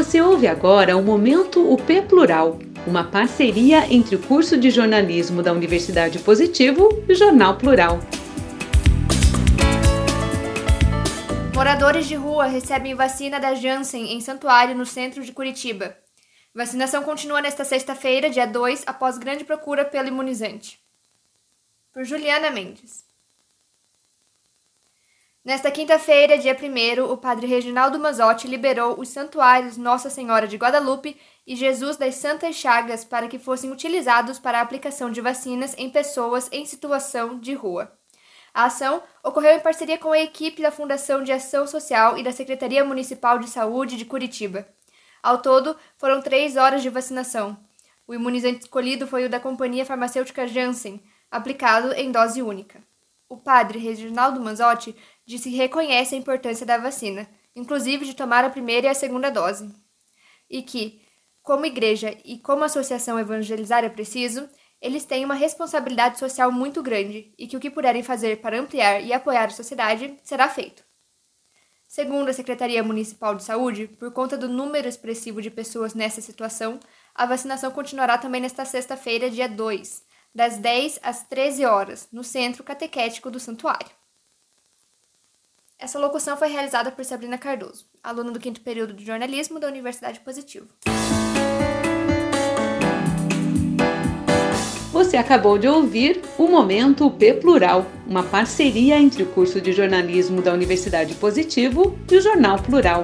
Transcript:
Você ouve agora o Momento UP Plural, uma parceria entre o curso de jornalismo da Universidade Positivo e o Jornal Plural. Moradores de rua recebem vacina da Janssen em Santuário, no centro de Curitiba. Vacinação continua nesta sexta-feira, dia 2, após grande procura pelo imunizante. Por Juliana Mendes. Nesta quinta-feira, dia 1, o padre Reginaldo Mazotti liberou os santuários Nossa Senhora de Guadalupe e Jesus das Santas Chagas para que fossem utilizados para a aplicação de vacinas em pessoas em situação de rua. A ação ocorreu em parceria com a equipe da Fundação de Ação Social e da Secretaria Municipal de Saúde de Curitiba. Ao todo, foram três horas de vacinação. O imunizante escolhido foi o da companhia farmacêutica Janssen, aplicado em dose única. O padre Reginaldo Manzotti disse que reconhece a importância da vacina, inclusive de tomar a primeira e a segunda dose, e que, como igreja e como associação evangelizar é preciso, eles têm uma responsabilidade social muito grande e que o que puderem fazer para ampliar e apoiar a sociedade será feito. Segundo a Secretaria Municipal de Saúde, por conta do número expressivo de pessoas nessa situação, a vacinação continuará também nesta sexta-feira, dia 2, das 10 às 13 horas, no Centro Catequético do Santuário. Essa locução foi realizada por Sabrina Cardoso, aluna do quinto período de jornalismo da Universidade Positivo. Você acabou de ouvir o Momento P Plural, uma parceria entre o curso de jornalismo da Universidade Positivo e o Jornal Plural.